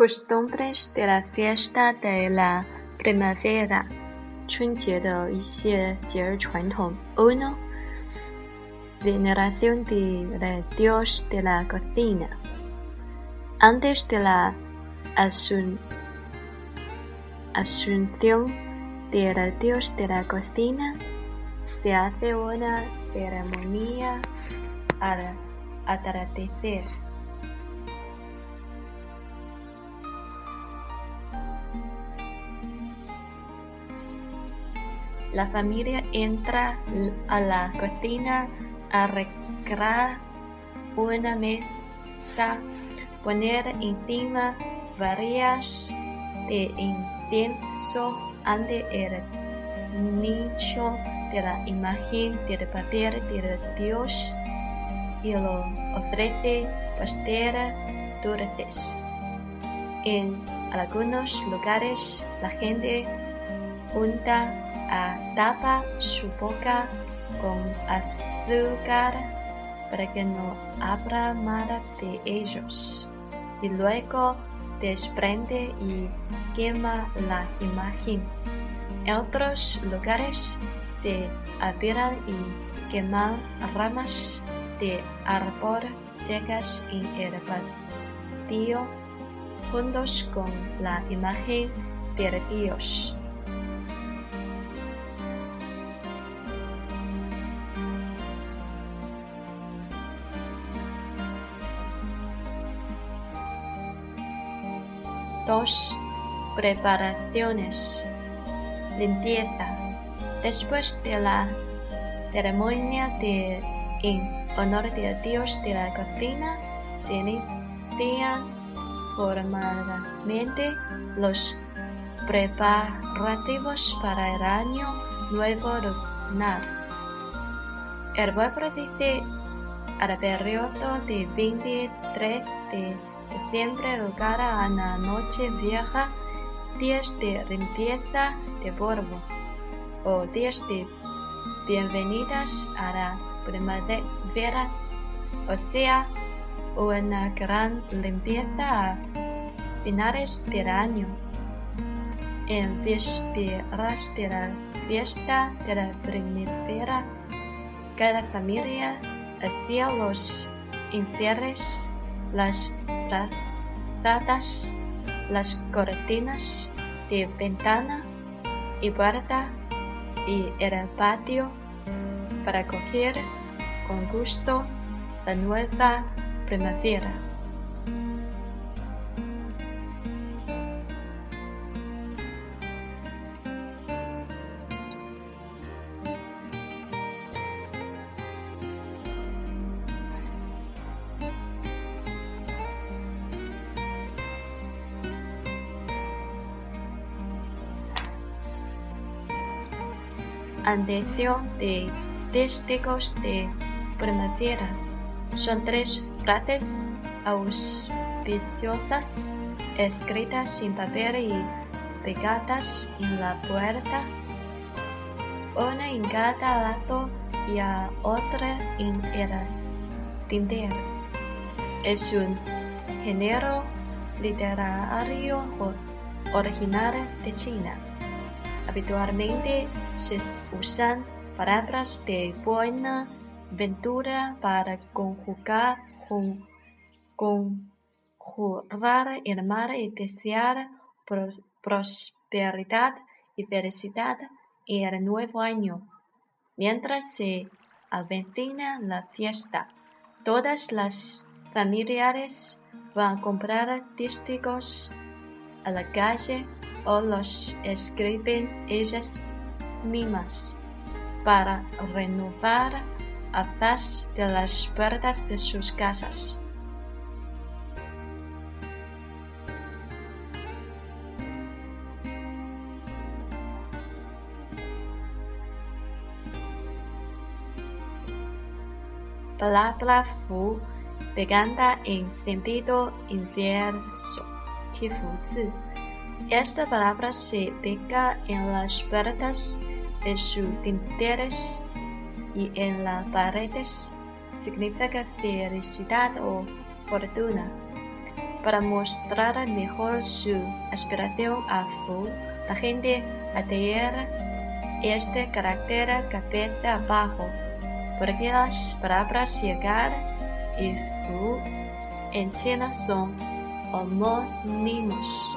costumbres de la fiesta de la primavera. 春节的一些节日传统。Uno, veneración del dios de la cocina. Antes de la asun asunción del dios de la cocina, se hace una ceremonia al atardecer. La familia entra a la cocina a recrear una mesa, poner encima varias de incienso ante el nicho de la imagen del papel del Dios y lo ofrece pastel dulces. En algunos lugares la gente unta a tapa su boca con azúcar para que no abra nada de ellos y luego desprende y quema la imagen. En otros lugares se apilan y queman ramas de árbol secas en el patio juntos con la imagen del Dios. Dos preparaciones. Limpieza. Después de la ceremonia de en honor del dios de la cocina, se inician formalmente los preparativos para el año nuevo lunar. El pueblo dice al periodo de 23 de diciembre lugar a la noche vieja, días de limpieza de polvo o días de bienvenidas a la primavera, o sea, una gran limpieza a finales del año. En vísperas de la fiesta de la primavera, cada familia hacía los encierres, las las cortinas de ventana y puerta y el patio para coger con gusto la nueva primavera. Andeción de testigos de primavera. Son tres frases auspiciosas escritas en papel y pegadas en la puerta, una en cada lado y otra en el tintero. Es un género literario original de China. Habitualmente se usan palabras de buena ventura para conjugar, conjurar el mal y desear prosperidad y felicidad en el nuevo año. Mientras se avecina la fiesta, todas las familiares van a comprar testigos a la calle o los escriben ellas mismas para renovar a paz de las puertas de sus casas. Palabra fu pegada en sentido inverso. Esta palabra se pega en las puertas de sus tinteres y en las paredes. Significa felicidad o fortuna. Para mostrar mejor su aspiración a Fu, la gente adhiere este carácter cabeza abajo, porque las palabras llegar y Fu en China son homónimos.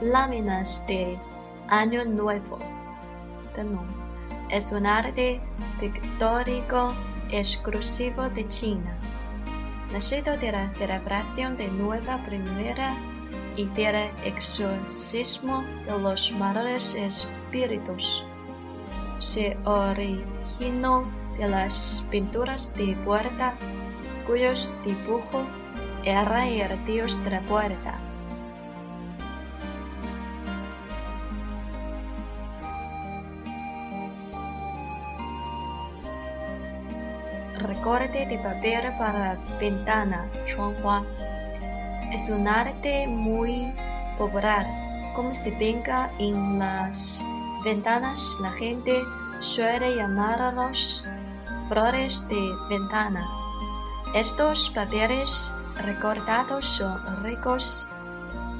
Láminas de Año Nuevo. Es un arte pictórico exclusivo de China, nacido de la celebración de Nueva Primera y del exorcismo de los malos espíritus. Se originó de las pinturas de puerta, cuyos dibujos eran el dios de la puerta. recorte de papel para ventana, chuanhua. Es un arte muy popular. Como se venga en las ventanas, la gente suele llamarlos flores de ventana. Estos papeles recortados son ricos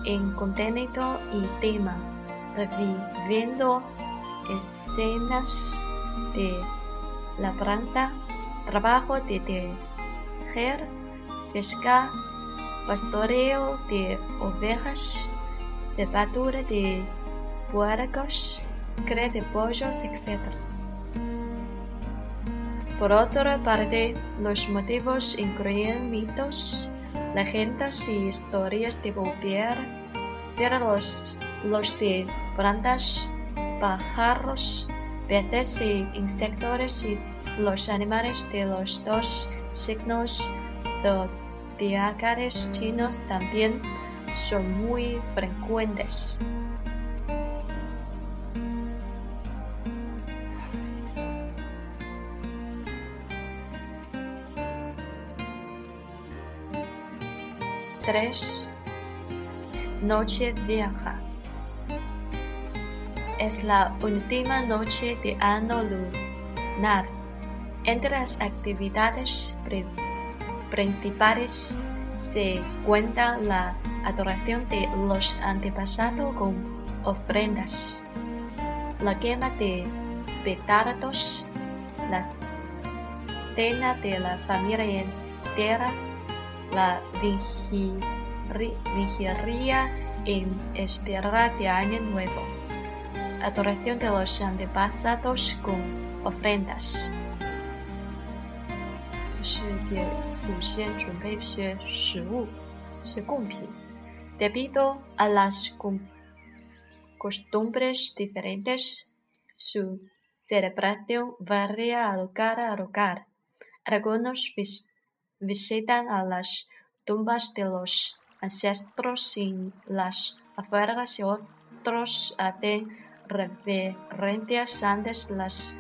en contenido y tema, reviviendo escenas de la planta trabajo de tejer, pesca, pastoreo de ovejas, de patura de puercos, cría de pollos, etc. Por otra parte, los motivos incluyen mitos, leyendas y historias de volver, pero los, los de plantas, pájaros, peces y insectos y los animales de los dos signos zodiacales chinos también son muy frecuentes. Tres. Noche vieja. Es la última noche de año lunar entre las actividades principales se cuenta la adoración de los antepasados con ofrendas, la quema de petardos, la cena de la familia entera, la vigilia en espera de Año Nuevo, adoración de los antepasados con ofrendas. 是给祖先准备一些食物，一些贡品。Debido a las costumbres diferentes, su celebración varía a lugar a lugar. Algunos visitan a las tumbas de los ancestros en las afueras y otros hacen reverencias antes las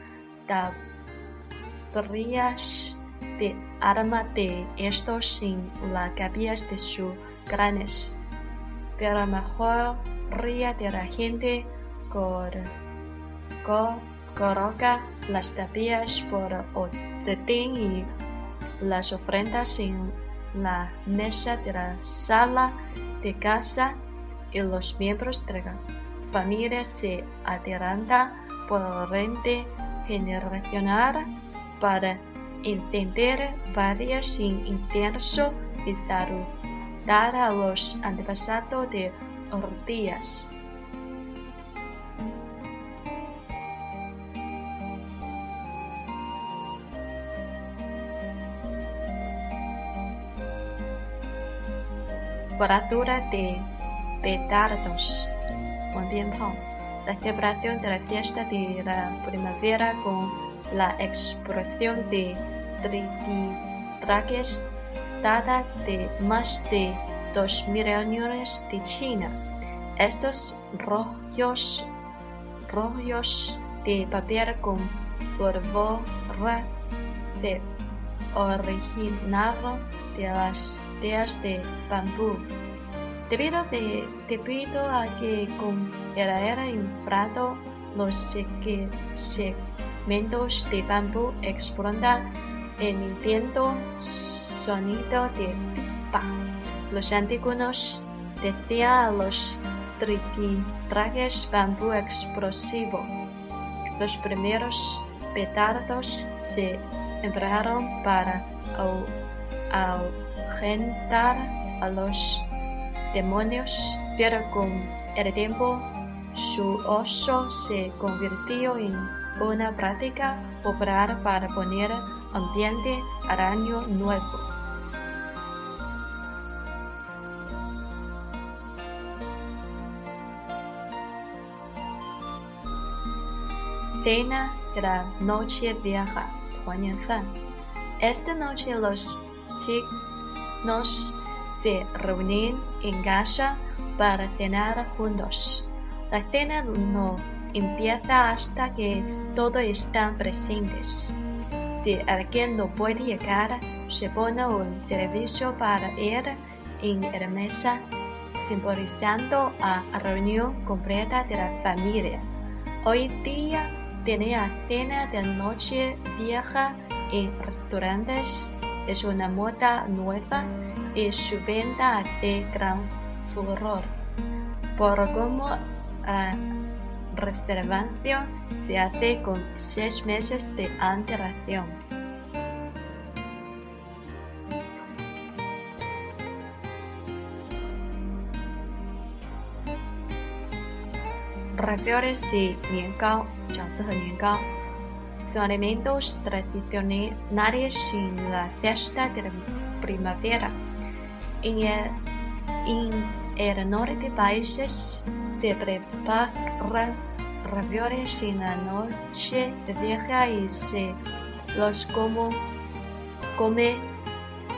tablillas de arma de estos en la cabeza de sus cráneos, pero la mayoría de la gente coloca las tapias por orden y las ofrendas en la mesa de la sala de casa y los miembros de la familia se adelantan por orden generacional para entender varias sin intenso y saludar a los antepasados de días. Cuadratura de petardos. La celebración de la fiesta de la primavera con la explosión de trajes data de más de dos mil años de China. Estos rollos, rollos de papel con pólvora se originaron de las teas de bambú. Debido, de, debido a que con el era inflado los segmentos de bambú explota emitiendo sonido de pipa. Los antiguos decían a los trajes bambú explosivo. Los primeros petardos se emplearon para ahuyentar a los demonios, pero con el tiempo su uso se convirtió en una práctica popular para poner ambiente al año nuevo. Cena de la noche vieja, Esta noche los chicos se reúnen en casa para cenar juntos. La cena no empieza hasta que todos están presentes. Si alguien no puede llegar, se pone un servicio para ir en la mesa, simbolizando a reunión completa de la familia. Hoy día tiene cena de noche vieja en restaurantes es una moda nueva y su venta de gran furor, por como la ah, reservación se hace con seis meses de antelación. Refiere si nian gao, son alimentos tradicionales en la fiesta de primavera. En el, en norte de países se preparan ravioles en la noche vieja y se los como, come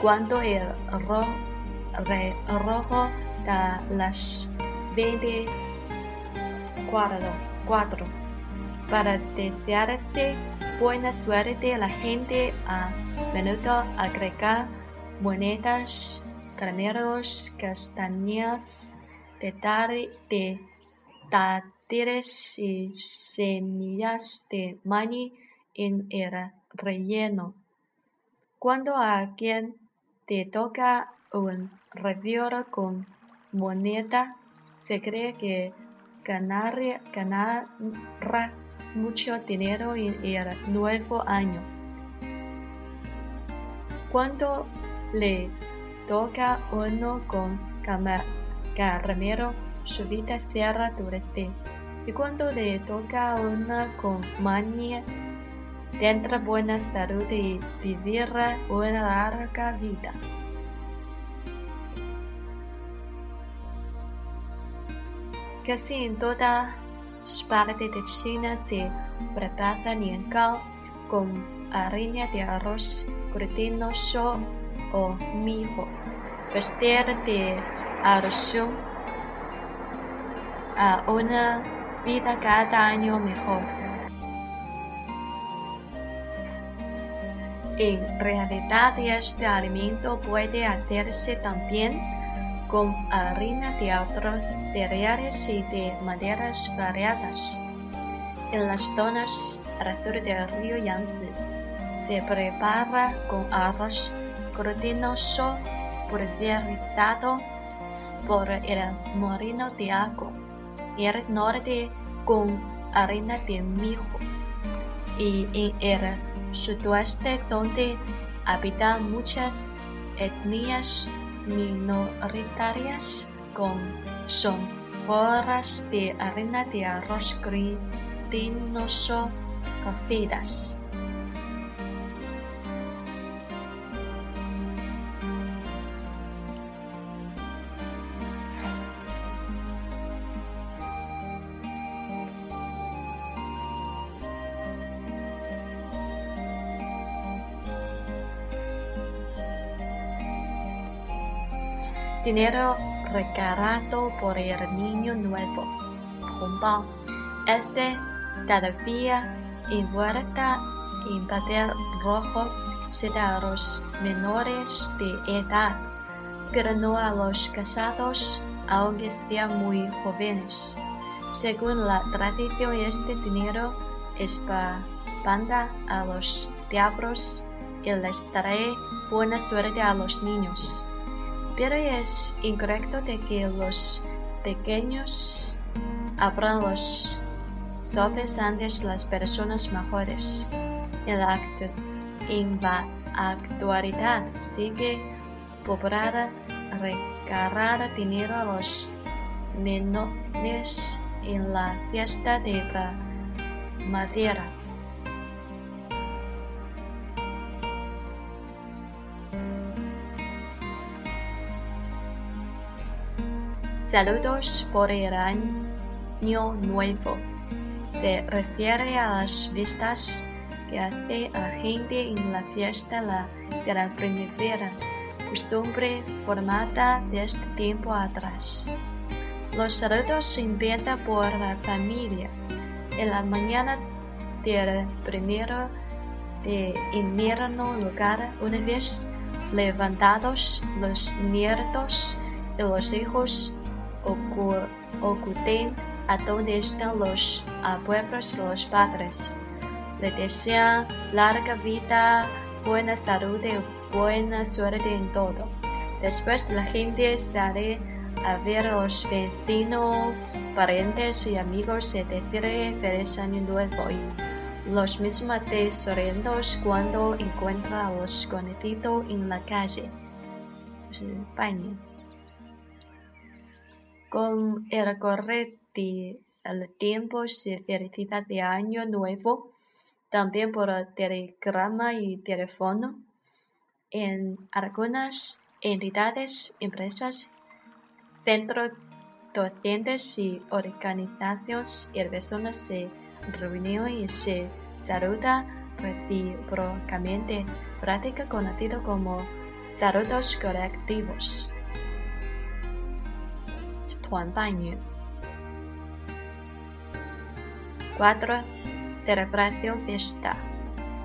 cuando el rojo da las 24 para desearse buena suerte la gente a menudo agrega monedas, caramelos, castañas, de, dátiles y semillas de maní en el relleno. Cuando a alguien te toca un revioro con moneda, se cree que ganará mucho dinero en el nuevo año. Cuando le toca uno con caramelo, su vida será durante. Y cuando le toca una con manía, tendrá buena salud y vivirá una larga vida. Casi en toda parte de China se prepara niangao con harina de arroz glutinoso o mijo. Vestir de alusión a una vida cada año mejor. En realidad este alimento puede hacerse también con harina de otros cereales y de maderas variadas. En las zonas alrededor del río Yangtze se prepara con arroz glutinoso pulverizado por el molino de agua y el norte con harina de mijo y en el sudoeste donde habitan muchas etnias minoritarias son borras de harina de arroz glutinoso cocidas. dinero regalado por el niño nuevo, Hongbao. Este todavía envuelta en papel rojo se da a los menores de edad, pero no a los casados, aunque sean muy jóvenes. Según la tradición, este dinero espanta a los diablos y les trae buena suerte a los niños. Pero es incorrecto que los pequeños abran los sobres antes las personas mejores. En la, actualidad sigue popular regalar dinero a los menores en la fiesta de la madera. Saludos por el año nuevo. Se refiere a las vistas que hace la gente en la fiesta de la primavera, costumbre formada desde tiempo atrás. Los saludos se inventan por la familia. En la mañana del primero de invierno lugar, una vez levantados los nietos y los hijos ocuten a donde están los abuelos y los padres. Le desean larga vida, buena salud y buena suerte en todo. Después la gente estará a ver a los vecinos, parientes y amigos y decirle feliz año nuevo y los mismos tesoreros cuando encuentra a los conocidos en la calle. Con el correr del tiempo se felicita de año nuevo, también por telegrama y teléfono. En algunas entidades, empresas, centros docentes y organizaciones y personas se reúnen y se saluda recíprocamente, práctica conocido como saludos colectivos. 团拜年。4. Celebración fiesta.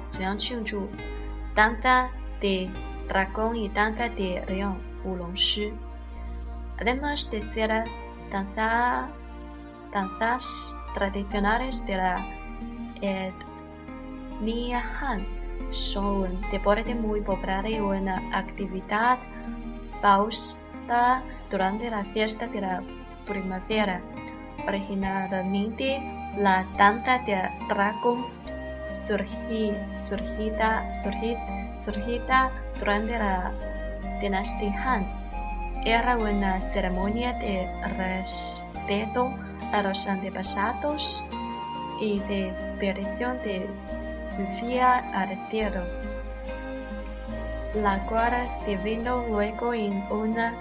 怎样庆祝？Danza de dragón y danza de león. 舞龙狮。Además de ser danza, danzas tradicionales de la etnia Han, son un deporte muy popular y una actividad durante la fiesta de la primavera. Originalmente, la danza de dragón surgida, surgida durante la dinastía Han era una ceremonia de respeto a los antepasados y de petición de lluvia al cielo, la cual devino luego en una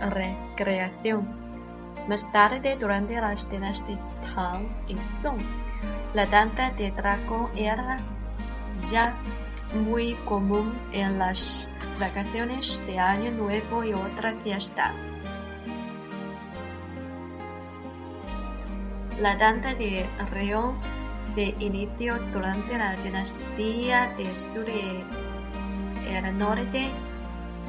recreación. Más tarde, durante las dinastías Han y Song, la danza de dragón era ya muy común en las vacaciones de Año Nuevo y otra fiesta. La danza de Reón se inició durante la dinastía de Sur y norte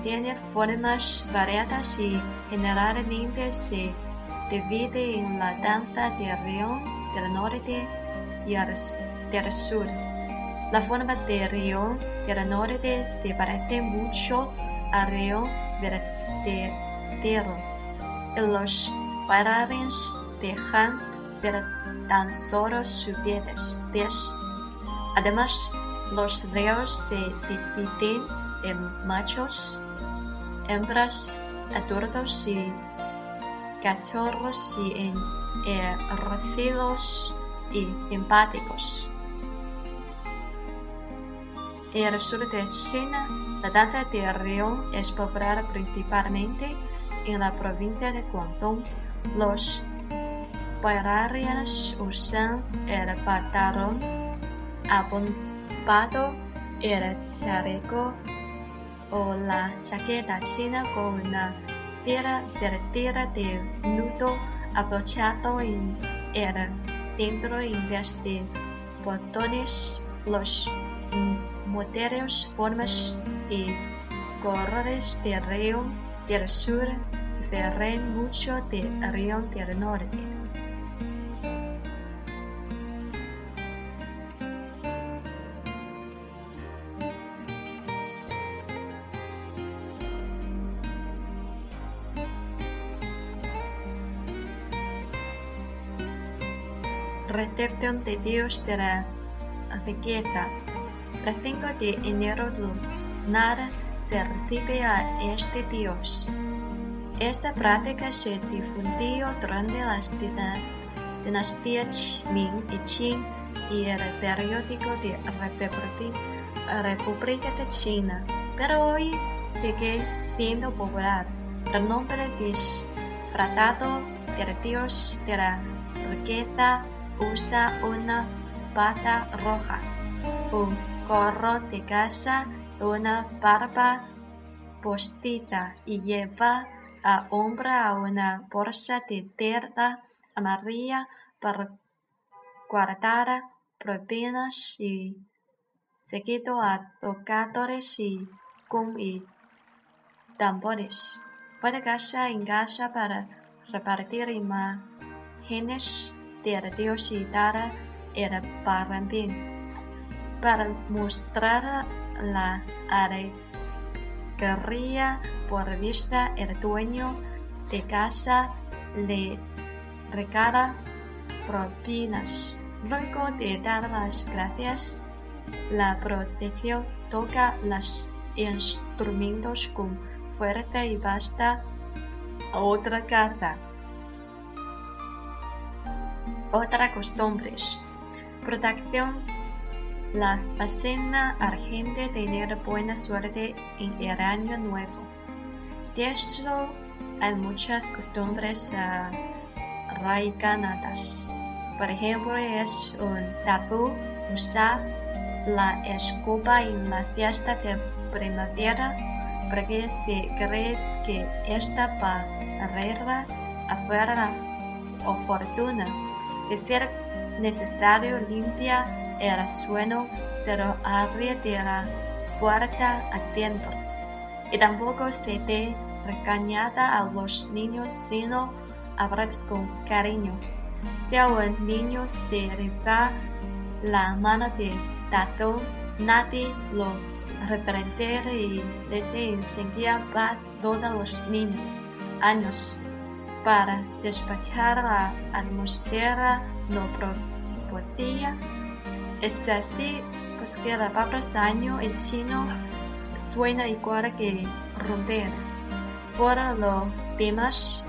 tiene formas variadas y generalmente se divide en la danza de Río del norte y del sur. La forma de Río del norte se parece mucho a Río verdadero y los bailarines dejan ver tan solo sus pies. Además, los ríos se dividen en machos hembras, adultos y cachorros y en recidos y simpáticos. En el sur de China, la danza de Río es popular principalmente en la provincia de Guangdong. Los bailarines usan el pantalón abombado, el chaleco o la chaqueta china con una piedra vertida de nudo abrochado en el centro en vez de botones. Los modelos, formas y colores de Río del Sur difieren mucho de Río del Norte. Recepción de Dios de la riqueza. El 5 de enero lunar se recibe a este Dios. Esta práctica se difundió durante las dinastías Ming y Qing y el periódico de República de China, pero hoy sigue siendo popular. El nombre disfrazado del Dios de la riqueza usa una bata roja, un gorro de casa, una barba postiza y lleva a hombro una bolsa de tela amarilla para guardar propinas y seguido a tocadores y cum y tambores. Fue de casa en casa para repartir imágenes del Dios y dar el bien para mostrar la alegría por vista el dueño de casa le regala propinas. Luego de dar las gracias, la protección toca los instrumentos con fuerza y basta otra carta. Otra costumbres. Protección. La vecina argente tener buena suerte en el año nuevo. De esto hay muchas costumbres arraigadas. Por ejemplo, es un tabú usar la escoba en la fiesta de primavera porque se cree que esta barrera afuera la fortuna. Es necesario limpiar el suelo se lo abre de la puerta adentro. Y tampoco se te regañada a los niños sino abrazos con cariño. Si un niño se rifa la mano de tato, nadie lo reprenderá y le enseña para todos los niños años para despachar la atmósfera no propia. Es así pues que la palabra año en chino suena igual que romper. Por lo demás,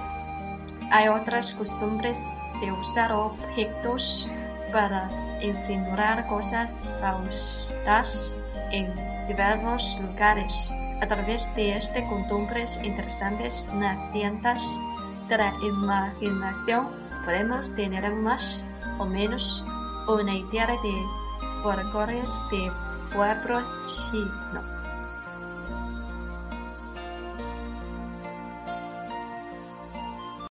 hay otras costumbres de usar objetos para insinuar cosas falsas en diversos lugares. A través de estas costumbres interesantes nacientes de la imaginación podemos tener más o menos una idea de folclores de pueblo chino.